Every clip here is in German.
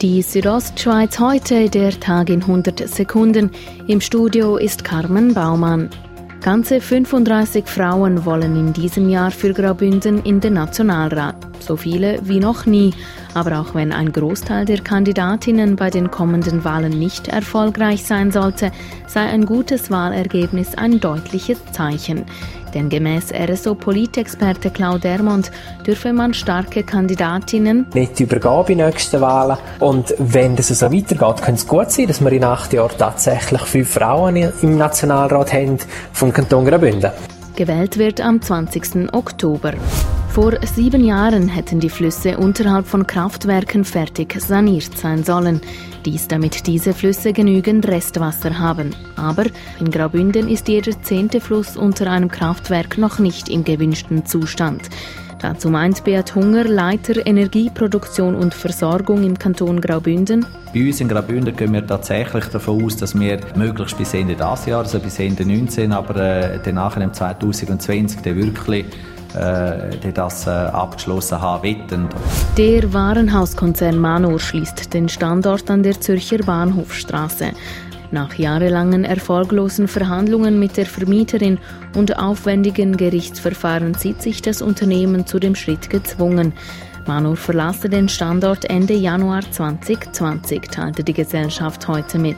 Die Südostschweiz heute, der Tag in 100 Sekunden. Im Studio ist Carmen Baumann. Ganze 35 Frauen wollen in diesem Jahr für Graubünden in den Nationalrat. So viele wie noch nie. Aber auch wenn ein Großteil der Kandidatinnen bei den kommenden Wahlen nicht erfolgreich sein sollte, sei ein gutes Wahlergebnis ein deutliches Zeichen. Denn gemäß RSO-Politexperte Claude Dermont dürfe man starke Kandidatinnen nicht übergeben bei nächsten Wahlen. Und wenn das so weitergeht, könnte es gut sein, dass wir in acht Jahren tatsächlich fünf Frauen im Nationalrat haben vom Kanton Graubünden. Gewählt wird am 20. Oktober. Vor sieben Jahren hätten die Flüsse unterhalb von Kraftwerken fertig saniert sein sollen. Dies, damit diese Flüsse genügend Restwasser haben. Aber in Graubünden ist jeder zehnte Fluss unter einem Kraftwerk noch nicht im gewünschten Zustand. Dazu meint Beat Hunger, Leiter Energieproduktion und Versorgung im Kanton Graubünden. Bei uns in Graubünden gehen wir tatsächlich davon aus, dass wir möglichst bis Ende dieses Jahres, also bis Ende 2019, aber äh, dann nachher im 2020 dann wirklich äh, das äh, abgeschlossen haben. Der Warenhauskonzern Manor schließt den Standort an der Zürcher Bahnhofstraße. Nach jahrelangen erfolglosen Verhandlungen mit der Vermieterin und aufwendigen Gerichtsverfahren sieht sich das Unternehmen zu dem Schritt gezwungen. Manor verlasse den Standort Ende Januar 2020, teilte die Gesellschaft heute mit.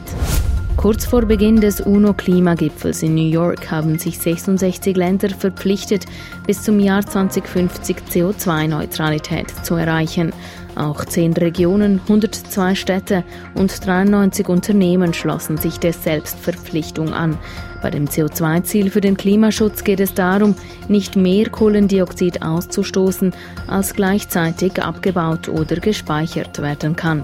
Kurz vor Beginn des UNO-Klimagipfels in New York haben sich 66 Länder verpflichtet, bis zum Jahr 2050 CO2-Neutralität zu erreichen. Auch zehn Regionen, 102 Städte und 93 Unternehmen schlossen sich der Selbstverpflichtung an. Bei dem CO2-Ziel für den Klimaschutz geht es darum, nicht mehr Kohlendioxid auszustoßen, als gleichzeitig abgebaut oder gespeichert werden kann.